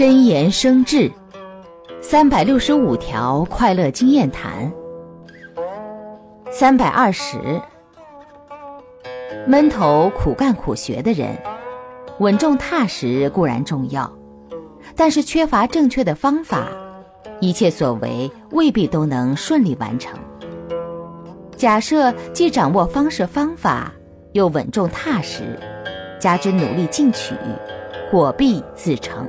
真言生智三百六十五条快乐经验谈三百二十闷头苦干苦学的人稳重踏实固然重要但是缺乏正确的方法一切所为未必都能顺利完成。假设既掌握方式方法又稳重踏实加之努力进取果必自成